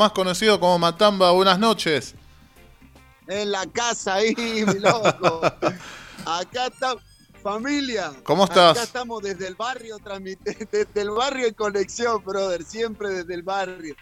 más conocido como Matamba. Buenas noches. En la casa ahí, mi loco. Acá está familia. ¿Cómo estás? Acá estamos desde el barrio, desde el barrio en conexión, brother. Siempre desde el barrio.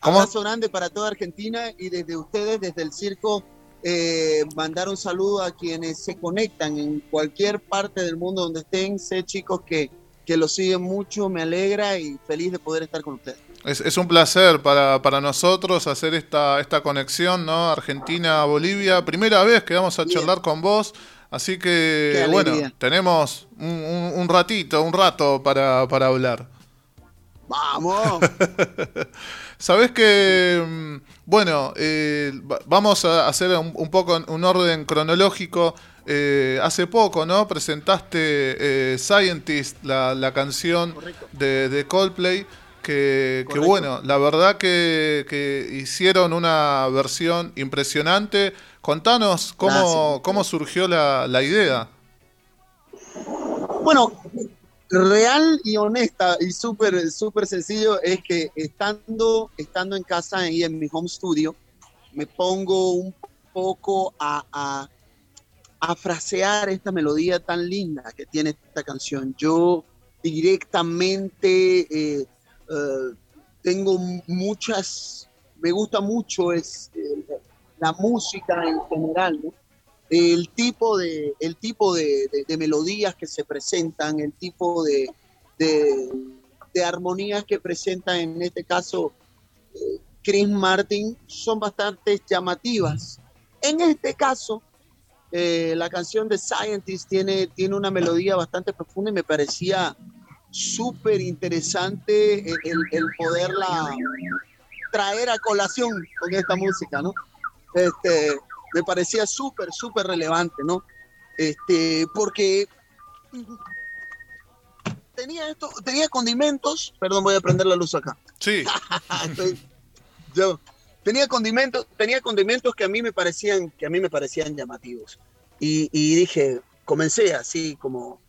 ¿Cómo? Abrazo grande para toda Argentina y desde ustedes, desde el circo, eh, mandar un saludo a quienes se conectan en cualquier parte del mundo donde estén. Sé, chicos, que, que lo siguen mucho, me alegra y feliz de poder estar con ustedes. Es, un placer para, para, nosotros hacer esta, esta conexión, ¿no? Argentina-Bolivia. Primera vez que vamos a charlar con vos. Así que, bueno, tenemos un, ratito, un rato para, para hablar. ¡Vamos! Sabes que, mm, bueno, eh, vamos a hacer un, poco un orden cronológico. Eh, hace poco, ¿no? Presentaste eh, Scientist, la, la canción de, de, Coldplay, que, que, bueno, la verdad que, que, hicieron una versión impresionante. Contanos cómo, cómo surgió la, la idea. Bueno, real y honesta y súper súper sencillo es que estando estando en casa y en mi home studio me pongo un poco a, a, a, frasear esta melodía tan linda que tiene esta canción yo directamente eh, eh, tengo muchas me gusta mucho es la música en general ¿no? el tipo de, el tipo de, melodías que se presentan, el tipo de, de, armonías que presenta en este caso eh, Chris Martin son bastante llamativas. En este caso, eh, la canción de Scientist tiene, tiene una melodía bastante profunda y me parecía súper interesante el, el, poderla traer a colación con esta música, ¿no? Este, me parecía súper, súper relevante, ¿no? Este, porque tenía esto, tenía condimentos, perdón, voy a prender la luz acá. Sí. yo tenía condimentos, tenía condimentos que a mí me parecían, que a mí me parecían llamativos. Y, dije, comencé así como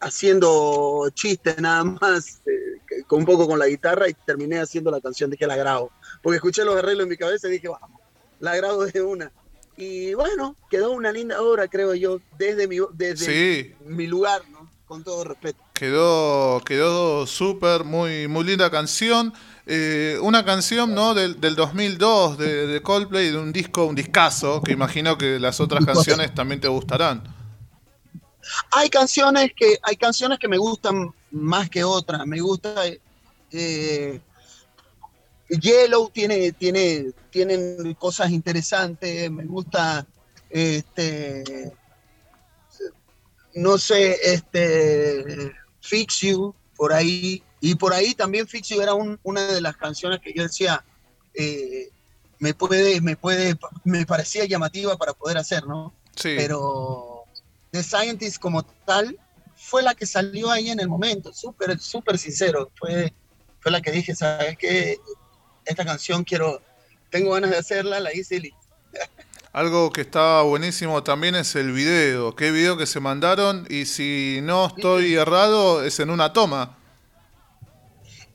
haciendo chistes nada más, eh, con un poco con la guitarra y terminé haciendo la canción, dije la grabo. Porque escuché los arreglos en mi cabeza y dije, vamos, la grabo de una. Y bueno, quedó una linda obra, creo yo, desde mi, desde mi lugar, ¿no? Con todo respeto. Quedó, quedó súper, muy, muy linda canción. Eh, una canción ¿no? del, del 2002 de, de, Coldplay, de un disco, un discazo, que imagino que las otras canciones también te gustarán. Hay canciones que, hay canciones que me gustan más que otras. Me gusta eh, Yellow tiene, tiene, tienen cosas interesantes, me gusta, este, no sé, este, Fix You, por ahí, y por ahí también Fix You era una de las canciones que yo decía, eh, me puede, me puede, me parecía llamativa para poder hacer, ¿no? Sí. Pero The Scientist como tal fue la que salió ahí en el momento, súper, súper sincero, fue, fue la que dije, ¿sabes qué? esta canción quiero, tengo ganas de hacerla, la hice y Algo que está buenísimo también es el video. ¿Qué video que se mandaron? Y si no estoy errado, es en una toma.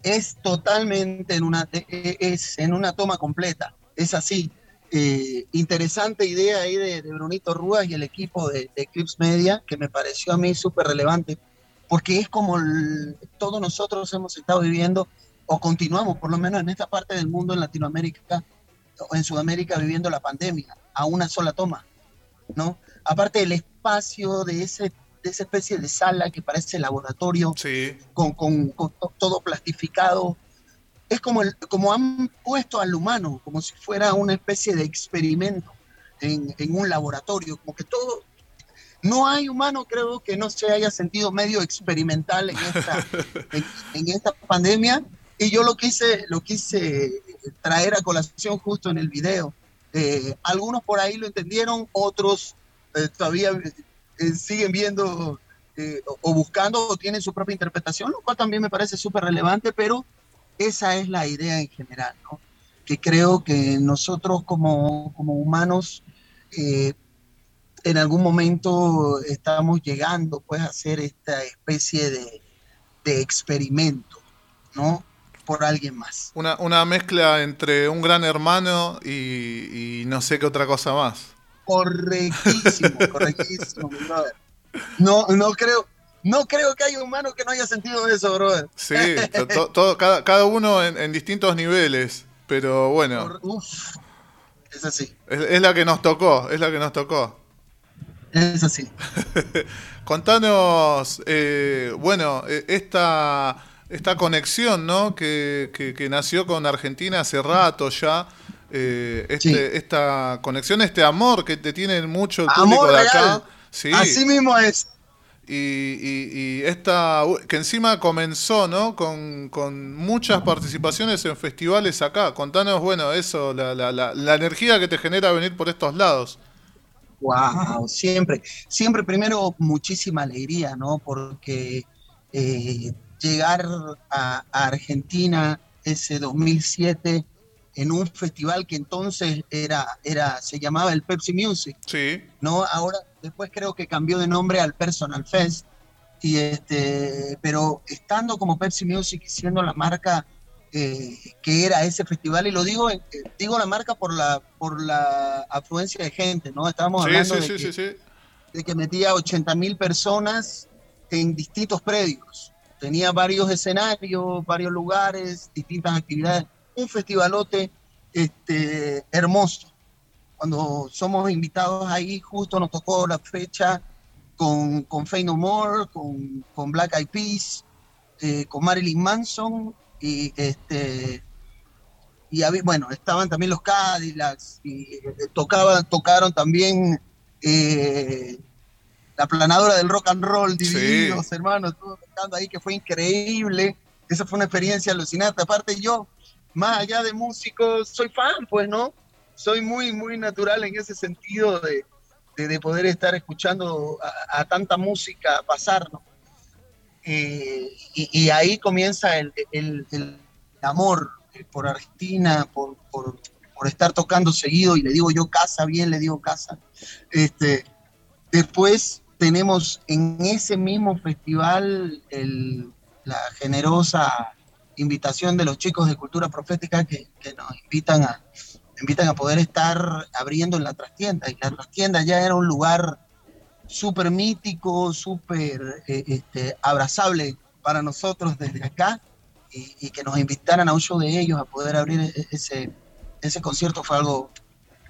Es totalmente en una, e, e, es en una toma completa. Es así. Eh, interesante idea ahí de, Brunito Rúas y el equipo de, Eclipse Media, que me pareció a mí súper relevante, porque es como todos nosotros hemos estado viviendo o continuamos, por lo menos en esta parte del mundo, en Latinoamérica o en Sudamérica, viviendo la pandemia a una sola toma, ¿no? Aparte del espacio de, ese, de esa especie de sala que parece laboratorio, con, con, todo plastificado, es como, el, como han puesto al humano, como si fuera una especie de experimento en, en un laboratorio, como que todo, no hay humano, creo, que no se haya sentido medio experimental en esta, en esta pandemia y yo lo quise, lo quise traer a colación justo en el video. Eh, algunos por ahí lo entendieron, otros eh, todavía eh, siguen viendo o buscando o tienen su propia interpretación, lo cual también me parece súper relevante, pero esa es la idea en general, ¿no? que creo que nosotros como, como humanos en algún momento estamos llegando pues, a hacer esta especie de, de experimento, ¿no? por alguien más. Una, una mezcla entre un gran hermano y, no sé qué otra cosa más. Correctísimo, correctísimo, brother. No, no creo, no creo que haya un humano que no haya sentido eso, brother. Sí, todo, cada, cada, uno en, distintos niveles, pero bueno. Uf, es así. Es, la que nos tocó, es la que nos tocó. Es así. Contanos, eh, bueno, e, esta, esta conexión, ¿no? Que, que, nació con Argentina hace rato ya. Eh, este, Esta conexión, este amor que te tiene mucho el público de acá. Sí. Así mismo es. Y, esta, que encima comenzó, ¿no? Con, muchas participaciones en festivales acá. Contanos, bueno, eso, la, la, la, energía que te genera venir por estos lados. Wow, siempre, siempre primero muchísima alegría, ¿no? Porque eh, llegar a, a, Argentina ese 2007 en un festival que entonces era, era, se llamaba el Pepsi Music. Sí. ¿no? Ahora, después creo que cambió de nombre al Personal Fest. Y este, pero estando como Pepsi Music y siendo la marca eh, que era ese festival, y lo digo, eh, digo la marca por la, por la afluencia de gente, ¿no? Estábamos hablando de, que, de, que, metía 80 mil personas en distintos predios. Tenía varios escenarios, varios lugares, distintas actividades un festivalote este, hermoso. Cuando somos invitados ahí, justo nos tocó la fecha con, con Fey No More, con, con Black Eyed Peas, eh, con Marilyn Manson y este y bueno estaban también los Cadillacs y eh, tocaban tocaron también eh, la planadora del rock and roll divididos hermanos tocando ahí que fue increíble. Esa fue una experiencia alucinante. Aparte yo más allá de músicos, soy fan, pues, ¿no? Soy muy, muy natural en ese sentido de, de, poder estar escuchando a, tanta música pasar, ¿no? Eh, y, ahí comienza el, el, amor por Argentina, por, por, por, estar tocando seguido, y le digo yo casa, bien le digo casa. Este, después tenemos en ese mismo festival el, la generosa invitación de los chicos de Cultura Profética que, nos invitan a, invitan a poder estar abriendo en la trastienda. Y la trastienda ya era un lugar súper mítico, súper eh, este, abrazable para nosotros desde acá. Y, que nos invitaran a un show de ellos a poder abrir e, ese, ese concierto fue algo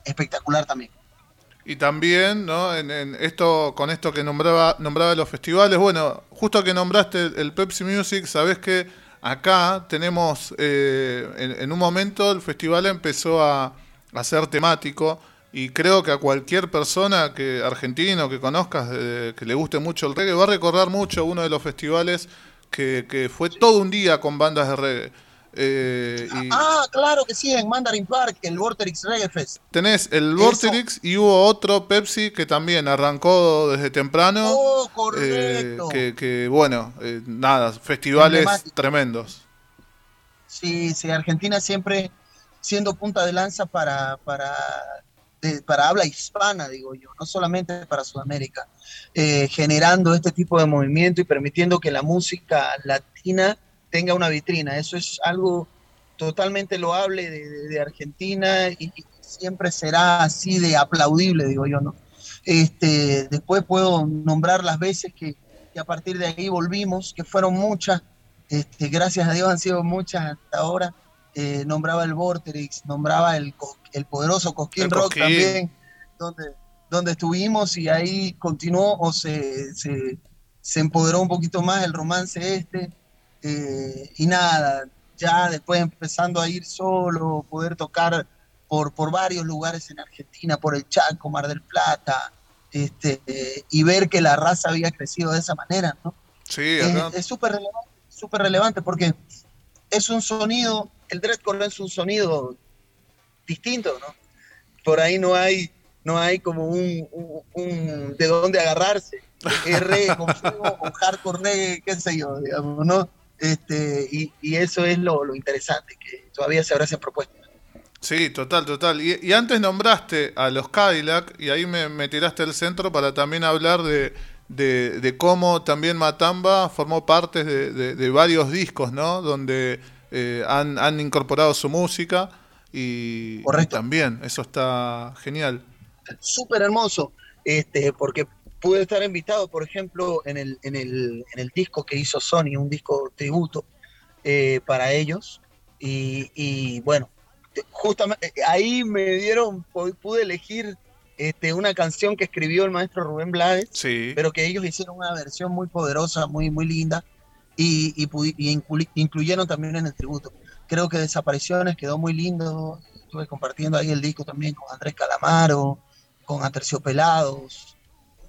espectacular también. Y también, ¿no? En, esto, con esto que nombraba, nombraba los festivales, bueno, justo que nombraste el Pepsi Music, sabes que acá tenemos, eh, en, un momento el festival empezó a, ser temático y creo que a cualquier persona que argentino que conozcas, que le guste mucho el reggae, va a recordar mucho uno de los festivales que, que fue todo un día con bandas de reggae. Eh, ah, claro que sí, en Mandarin Park, el Vorterix Reggae Fest. Tenés el Vorterix y hubo otro Pepsi que también arrancó desde temprano. Oh, correcto. Eh, que, bueno, eh, nada, festivales tremendos. Sí, sí, Argentina siempre siendo punta de lanza para, para, para habla hispana, digo yo, no solamente para Sudamérica, generando este tipo de movimiento y permitiendo que la música latina tenga una vitrina. Eso es algo totalmente loable de, Argentina y, siempre será así de aplaudible, digo yo, ¿no? Este, después puedo nombrar las veces que, a partir de ahí volvimos, que fueron muchas, este, gracias a Dios han sido muchas hasta ahora. Eh, nombraba el Vorterix, nombraba el, el poderoso Cosquín Rock también, donde, donde estuvimos y ahí continuó o se, se, se empoderó un poquito más el romance este. Eh, y nada, ya después empezando a ir solo, poder tocar por, por varios lugares en Argentina, por el Chaco, Mar del Plata, este, y ver que la raza había crecido de esa manera, ¿no? Sí, Es súper relevante, súper relevante porque es un sonido, el dreadcore es un sonido distinto, ¿no? Por ahí no hay, no hay como un, un, de dónde agarrarse, R con fuego, con hardcore reggae, qué sé yo, digamos, ¿no? Este, y, eso es lo, interesante, que todavía se esa propuesta Sí, total, total. Y, antes nombraste a los Cadillac y ahí me, tiraste el centro para también hablar de, de, cómo también Matamba formó parte de, varios discos, ¿no? Donde eh, han, han, incorporado su música y, también, eso está genial. Súper hermoso, este, porque pude estar invitado, por ejemplo, en el, en el, en el disco que hizo Sony, un disco tributo eh, para ellos. Y, y, bueno, justamente ahí me dieron, pude elegir este, una canción que escribió el maestro Rubén Blades, pero que ellos hicieron una versión muy poderosa, muy, muy linda, y, incluyeron también en el tributo. Creo que Desapariciones quedó muy lindo, estuve compartiendo ahí el disco también con Andrés Calamaro, con Aterciopelados,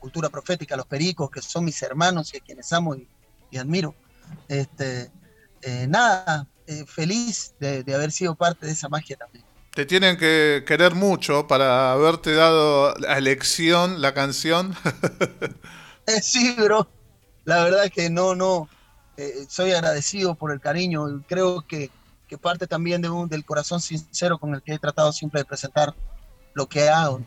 Cultura Profética, Los Pericos, que son mis hermanos y a quienes amo y, admiro. Este, eh, nada, eh, feliz de haber sido parte de esa magia también. Te tienen que querer mucho para haberte dado la elección, la canción. Eh, sí, bro. La verdad es que no, no. Eh, soy agradecido por el cariño. Creo que, que parte también de un, del corazón sincero con el que he tratado siempre de presentar lo que hago.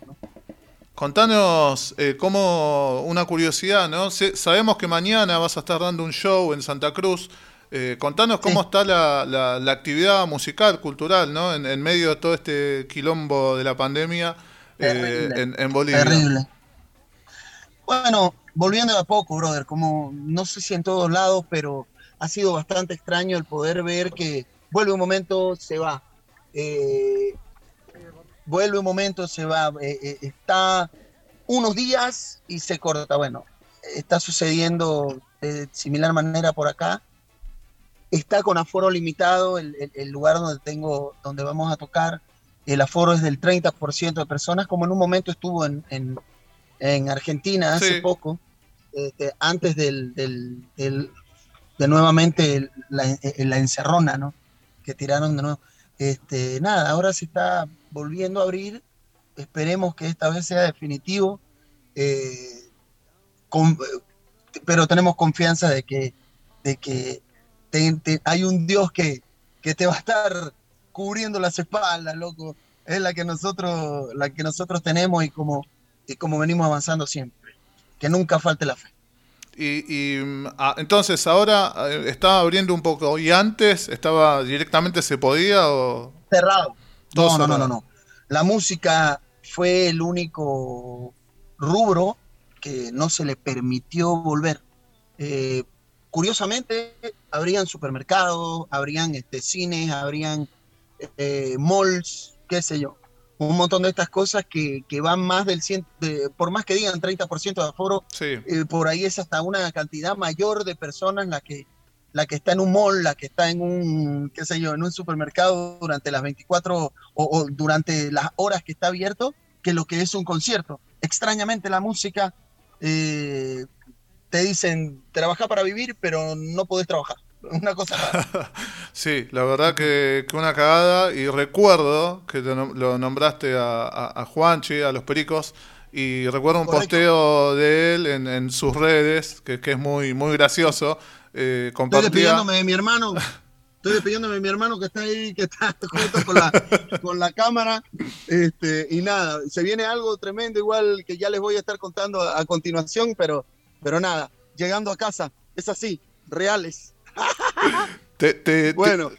Contanos eh, como una curiosidad, ¿no? sabemos que mañana vas a estar dando un show en Santa Cruz. Eh, contanos cómo está la, la, actividad musical, cultural, ¿no? En, medio de todo este quilombo de la pandemia eh, en, Bolivia. Terrible. Bueno, volviendo a poco, brother, como no sé si en todos lados, pero ha sido bastante extraño el poder ver que vuelve un momento, se va. Eh, vuelve un momento, se va. está unos días y se corta. Bueno, está sucediendo de similar manera por acá está con aforo limitado el, lugar donde tengo, donde vamos a tocar. El aforo es del 30% de personas, como en un momento estuvo en, en, Argentina hace poco, este, antes del, del, de nuevamente la, la, encerrona, ¿no? Que tiraron de nuevo. Este, nada, ahora se está volviendo a abrir. Esperemos que esta vez sea definitivo. Eh, pero tenemos confianza de que, de que hay un Dios que, que te va a estar cubriendo las espaldas, loco. Es la que nosotros, la que nosotros tenemos y como, y como venimos avanzando siempre. Que nunca falte la fe. Y, ah, entonces ahora eh, está abriendo un poco. ¿Y antes estaba directamente se podía o...? Cerrado. No, no, no, no, no. La música fue el único rubro que no se le permitió volver. Eh, curiosamente, habrían supermercados, habrían este, cines, habrían eh, malls, qué sé yo. Un montón de estas cosas que, van más del 100, por más que digan 30% de aforo, eh, por ahí es hasta una cantidad mayor de personas la que, la que está en un mall, la que está en un, qué sé yo, en un supermercado durante las 24 o, durante las horas que está abierto, que lo que es un concierto. Extrañamente la música eh, te dicen, trabaja para vivir, pero no podés trabajar. Una cosa sí, la verdad que, una cagada. Y recuerdo que lo nombraste a, Juanchi, a los pericos. Y recuerdo un posteo de él en, sus redes, que, es muy, muy gracioso. Eh, Estoy despidiéndome de mi hermano. Estoy despidiéndome de mi hermano que está ahí, que está junto con la, con la cámara. Este, y nada, se viene algo tremendo, igual que ya les voy a estar contando a continuación, pero pero nada, llegando a casa, es así, reales. bueno.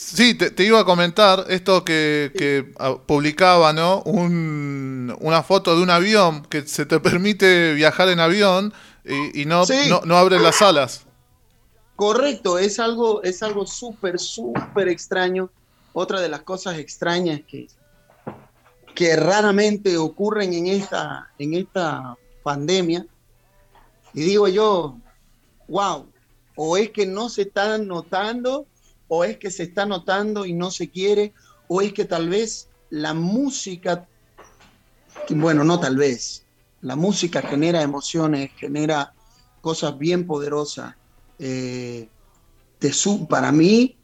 Sí, te, iba a comentar esto que, ah, publicaba, ¿no? una foto de un avión que se te permite viajar en avión y, no, no, abre las alas. Correcto, es algo, es algo súper, súper extraño. Otra de las cosas extrañas que, que raramente ocurren en esta, en esta pandemia y digo yo, wow, o es que no se está notando, o es que se está notando y no se quiere, o es que tal vez la música, bueno, no tal vez, la música genera emociones, genera cosas bien poderosas. Eh, para mí,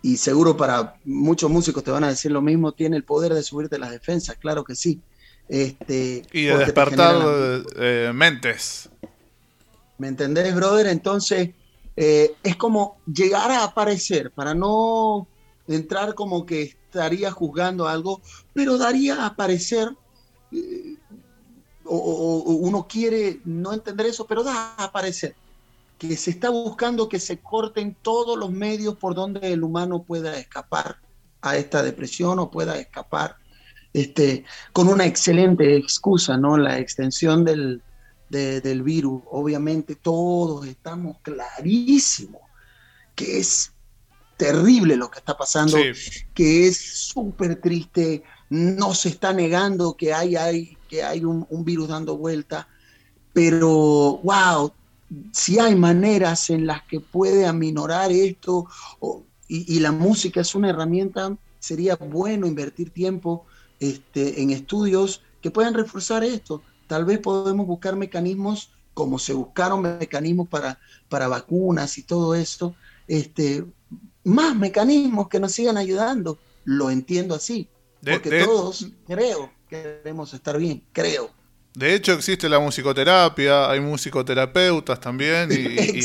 y seguro para muchos músicos te van a decir lo mismo, tiene el poder de subirte las defensas, claro que sí. Este, y de despertar eh, mentes. ¿Me entendés, brother? Entonces, eh, es como llegar a aparecer, para no entrar como que estaría juzgando algo, pero daría a aparecer, eh, o, uno quiere no entender eso, pero da a aparecer. que se está buscando que se corten todos los medios por donde el humano pueda escapar a esta depresión o pueda escapar este, con una excelente excusa, ¿no? La extensión del, del virus. Obviamente todos estamos clarísimos que es terrible lo que está pasando, que es súper triste, no se está negando que hay, hay, que hay un, virus dando vuelta, pero wow, si hay maneras en las que puede aminorar esto, y, la música es una herramienta, sería bueno invertir tiempo este, en estudios que puedan reforzar esto. Tal vez podemos buscar mecanismos como se buscaron mecanismos para, para vacunas y todo esto, este, más mecanismos que nos sigan ayudando. Lo entiendo así, porque todos creo que queremos estar bien, creo. De hecho existe la musicoterapia, hay musicoterapeutas también y,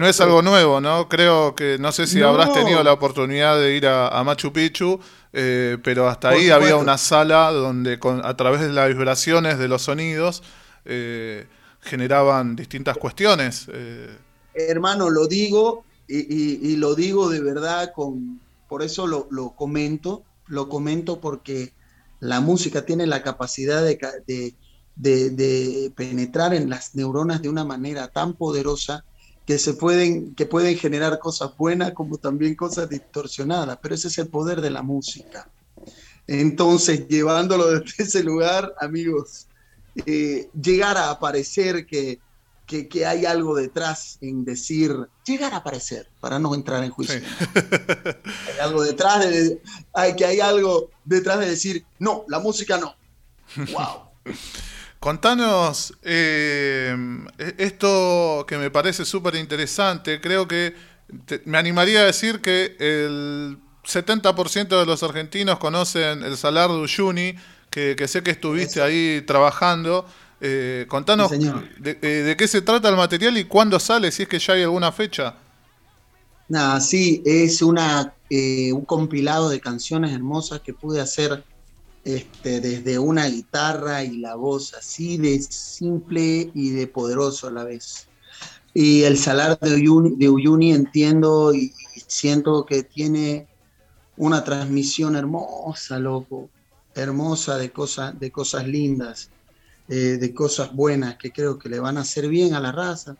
no es algo nuevo, ¿no? Creo que, no sé si habrás tenido la oportunidad de ir a, Machu Picchu, eh, pero hasta ahí había una sala donde con, a través de las vibraciones de los sonidos eh, generaban distintas cuestiones. Eh. Hermano, lo digo y, lo digo de verdad, con, por eso lo, comento, lo comento porque la música tiene la capacidad de, de, penetrar en las neuronas de una manera tan poderosa que se pueden, que pueden generar cosas buenas como también cosas distorsionadas, pero ese es el poder de la música. Entonces, llevándolo desde ese lugar, amigos, eh, llegar a aparecer que que, hay algo detrás en decir, llegar a aparecer, para no entrar en juicio. hay algo detrás de, hay, que hay algo detrás de decir, no, la música no. Wow. Contanos eh, esto que me parece súper interesante. Creo que me animaría a decir que el 70% de los argentinos conocen el Salar de Uyuni, que, sé que estuviste ahí trabajando. Eh, contanos eh, de, qué se trata el material y cuándo sale, si es que ya hay alguna fecha. Nada, sí, es una, eh, un compilado de canciones hermosas que pude hacer este, desde una guitarra y la voz así de simple y de poderoso a la vez. Y el salar de Uyuni, de Uyuni entiendo y, siento que tiene una transmisión hermosa, loco, hermosa de cosas, de cosas lindas. Eh, de cosas buenas que creo que le van a hacer bien a la raza.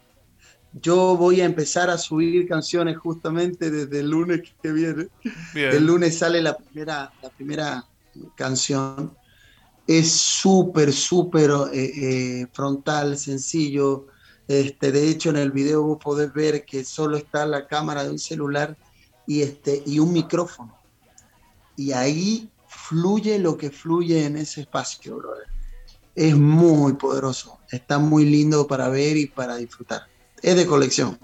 Yo voy a empezar a subir canciones justamente desde el lunes que viene. El lunes sale la primera, la primera canción. Es súper, súper eh, eh, frontal, sencillo. Este, de hecho, en el video vos podés ver que solo está la cámara de un celular y, este, y un micrófono. Y ahí fluye lo que fluye en ese espacio, es muy poderoso. Está muy lindo para ver y para disfrutar. Es de colección.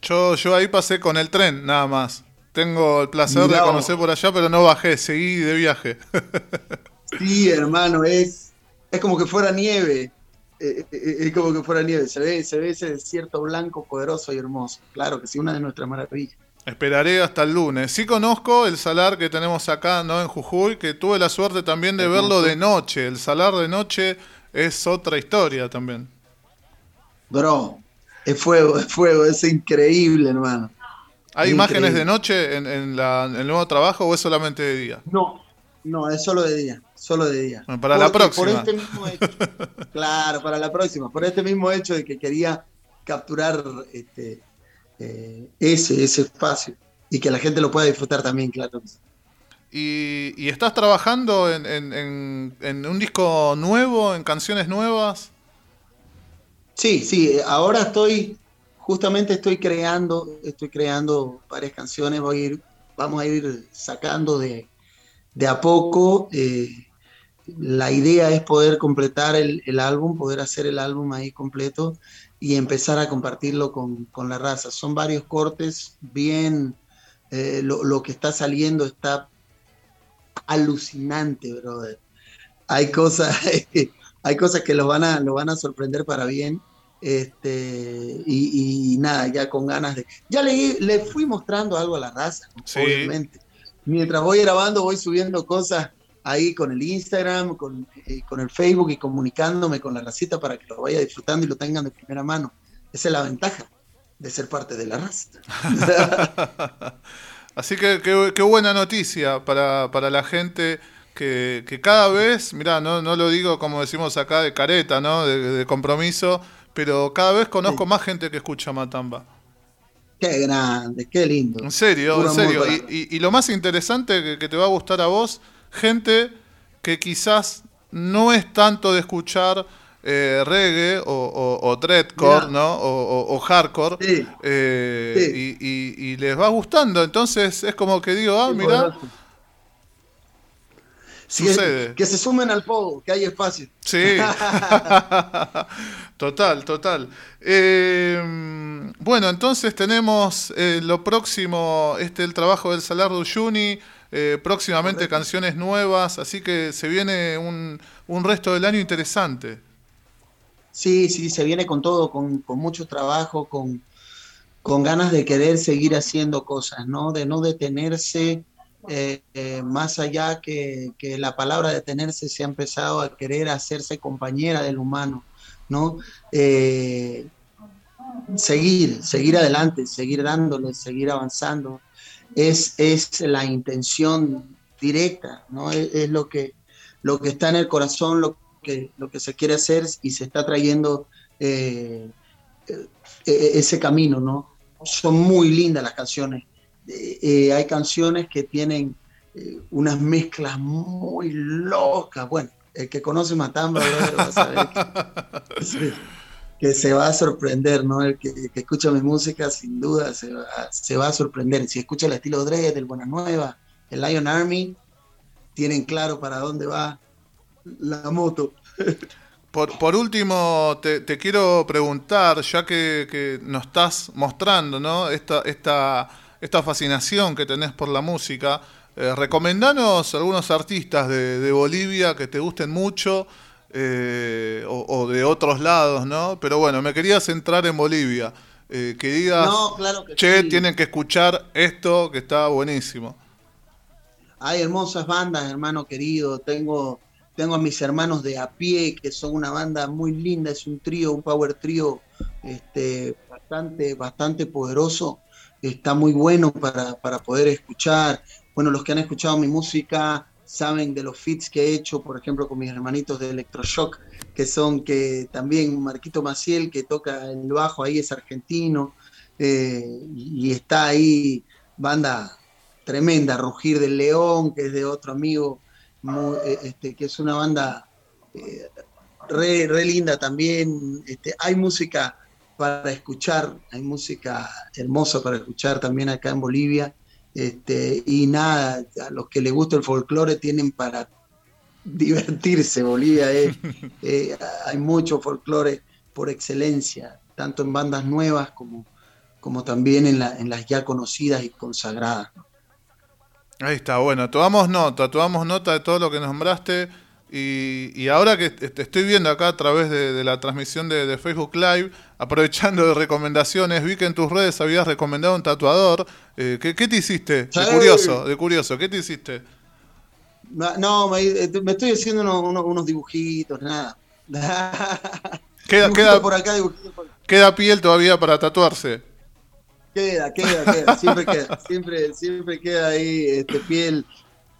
Yo, yo ahí pasé con el tren, nada más. Tengo el placer de conocer por allá, pero no bajé, seguí de viaje. sí, hermano, es, es como que fuera nieve. Eh, eh, eh, es como que fuera nieve. Se ve, se ve ese desierto blanco, poderoso y hermoso. Claro que sí, una de nuestras maravillas. Esperaré hasta el lunes. Sí conozco el salar que tenemos acá, ¿no? En Jujuy, que tuve la suerte también de verlo de noche. El salar de noche es otra historia también. Bro, es fuego, es fuego, es increíble, hermano. ¿Hay imágenes de noche en, el nuevo trabajo o es solamente de día? No, no, es solo de día, solo de día. para la próxima. Por este mismo hecho, claro, para la próxima, por este mismo hecho de que quería capturar este, eh, ese, ese espacio y que la gente lo pueda disfrutar también, claro. ¿Y, estás trabajando en, un disco nuevo, en canciones nuevas? Sí, sí, ahora estoy, justamente estoy creando, estoy creando varias canciones, voy a ir, vamos a ir sacando de, de a poco. Eh, la idea es poder completar el, álbum, poder hacer el álbum ahí completo y empezar a compartirlo con, la raza. Son varios cortes, bien, eh, lo, que está saliendo está alucinante, brother. Hay cosas, hay cosas que los van a, lo van a sorprender para bien. Este, y, nada, ya con ganas de. Ya le, le fui mostrando algo a la raza, obviamente. Mientras voy grabando, voy subiendo cosas ahí con el Instagram, con, eh, con, el Facebook y comunicándome con la racita para que lo vaya disfrutando y lo tengan de primera mano. Esa es la ventaja. de ser parte de la raza. Así que qué buena noticia para, para la gente que, que, cada vez, mirá, no, no lo digo como decimos acá de careta, ¿no? de, compromiso, pero cada vez conozco más gente que escucha Matamba. Qué grande, qué lindo. En serio, en serio. Y, y, lo más interesante que, que, te va a gustar a vos, gente que quizás no es tanto de escuchar eh, reggae o, o, dreadcore, ¿no? O, hardcore. Eh, y, les va gustando. Entonces es como que digo, ah, mira. Sucede. Que, se sumen al pogo, que hay espacio. Sí. total, total. Eh, bueno, entonces tenemos lo próximo, este el trabajo del Salardo Juni. próximamente canciones nuevas, así que se viene un, un resto del año interesante. Sí, sí, se viene con todo, con, mucho trabajo, con, con, ganas de querer seguir haciendo cosas, ¿no? De no detenerse, eh, eh, más allá que, la palabra detenerse se ha empezado a querer hacerse compañera del humano, ¿no? Eh, seguir, seguir adelante, seguir dándole, seguir avanzando, es, es la intención directa, ¿no? Es, es, lo, que, lo que está en el corazón, lo que, lo que se quiere hacer y se está trayendo ese camino, ¿no? Son muy lindas las canciones. Hay canciones que tienen unas mezclas muy locas. Bueno, el que conoce Matamba va a saber que, se va a sorprender, ¿no? El que, escucha mi música, sin duda, se va, a sorprender. Si escucha el estilo Dre, del Buena Nueva, el Lion Army, tienen claro para dónde va la moto. Por, por último, te, quiero preguntar, ya que, nos estás mostrando ¿no? esta, esta, esta fascinación que tenés por la música, eh, recomendanos algunos artistas de, Bolivia que te gusten mucho eh, o, de otros lados, ¿no? Pero bueno, me quería centrar en Bolivia. Eh, que digas, che, tienen que escuchar esto que está buenísimo. Hay hermosas bandas, hermano querido. Tengo tengo a mis hermanos de a pie, que son una banda muy linda, es un trío, un power trío este, bastante, bastante poderoso. Está muy bueno para, poder escuchar. Bueno, los que han escuchado mi música saben de los fits que he hecho, por ejemplo, con mis hermanitos de Electroshock, que son que también Marquito Maciel, que toca el bajo ahí, es argentino, eh, y está ahí banda tremenda, Rugir del León, que es de otro amigo eh, este, que es una banda eh, re, linda también. Este, hay música para escuchar, hay música hermosa para escuchar también acá en Bolivia. Este, y nada, a los que les gusta el folclore tienen para divertirse. Bolivia eh, hay mucho folclore por excelencia, tanto en bandas nuevas como, como también en, en las ya conocidas y consagradas. Ahí está, bueno, tomamos nota, tomamos nota de todo lo que nombraste. Y, y ahora que te estoy viendo acá a través de, la transmisión de, Facebook Live, aprovechando de recomendaciones, vi que en tus redes habías recomendado un tatuador. Eh, ¿qué, te hiciste? De curioso, de curioso, ¿qué te hiciste? No, me, eh, estoy haciendo unos, dibujitos, nada. queda, queda, por acá, queda piel todavía para tatuarse. Queda, queda, queda, siempre queda, siempre, siempre queda ahí este, piel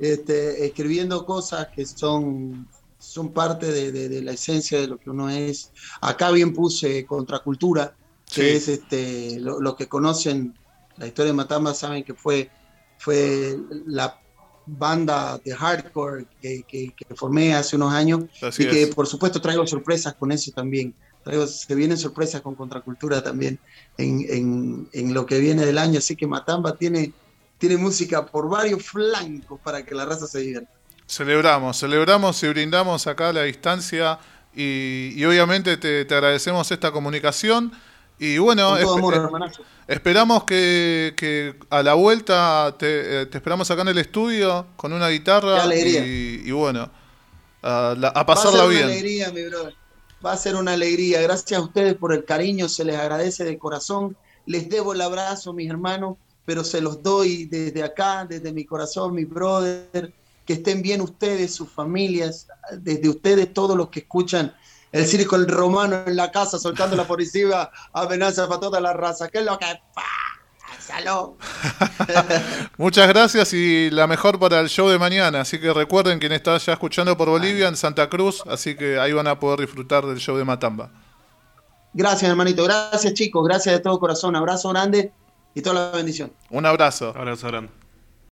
este, escribiendo cosas que son, son parte de, la esencia de lo que uno es. Acá bien puse Contracultura, que es este, lo, que conocen la historia de Matamba saben que fue, fue la banda de hardcore que, que, formé hace unos años. Y que por supuesto traigo sorpresas con eso también. Se vienen sorpresas con Contracultura también en, lo que viene del año, así que Matamba tiene, tiene música por varios flancos para que la raza se divierta. Celebramos, celebramos y brindamos acá a la distancia y, obviamente te, agradecemos esta comunicación y bueno, esperamos que, a la vuelta te, esperamos acá en el estudio con una guitarra y, bueno, a, pasarla bien. alegría, mi brother va a ser una alegría. Gracias a ustedes por el cariño, se les agradece de corazón. Les debo el abrazo, mis hermanos, pero se los doy desde acá, desde mi corazón, mi brother. Que estén bien ustedes, sus familias, desde ustedes, todos los que escuchan el circo el romano en la casa soltando la policía, amenaza para toda la raza. ¿Qué es lo que pasa? Muchas gracias y la mejor para el show de mañana. Así que recuerden quien está ya escuchando por Bolivia en Santa Cruz, así que ahí van a poder disfrutar del show de Matamba. Gracias, hermanito. Gracias, chicos. Gracias de todo corazón. Abrazo grande y toda la bendición. Un abrazo. Abrazo grande.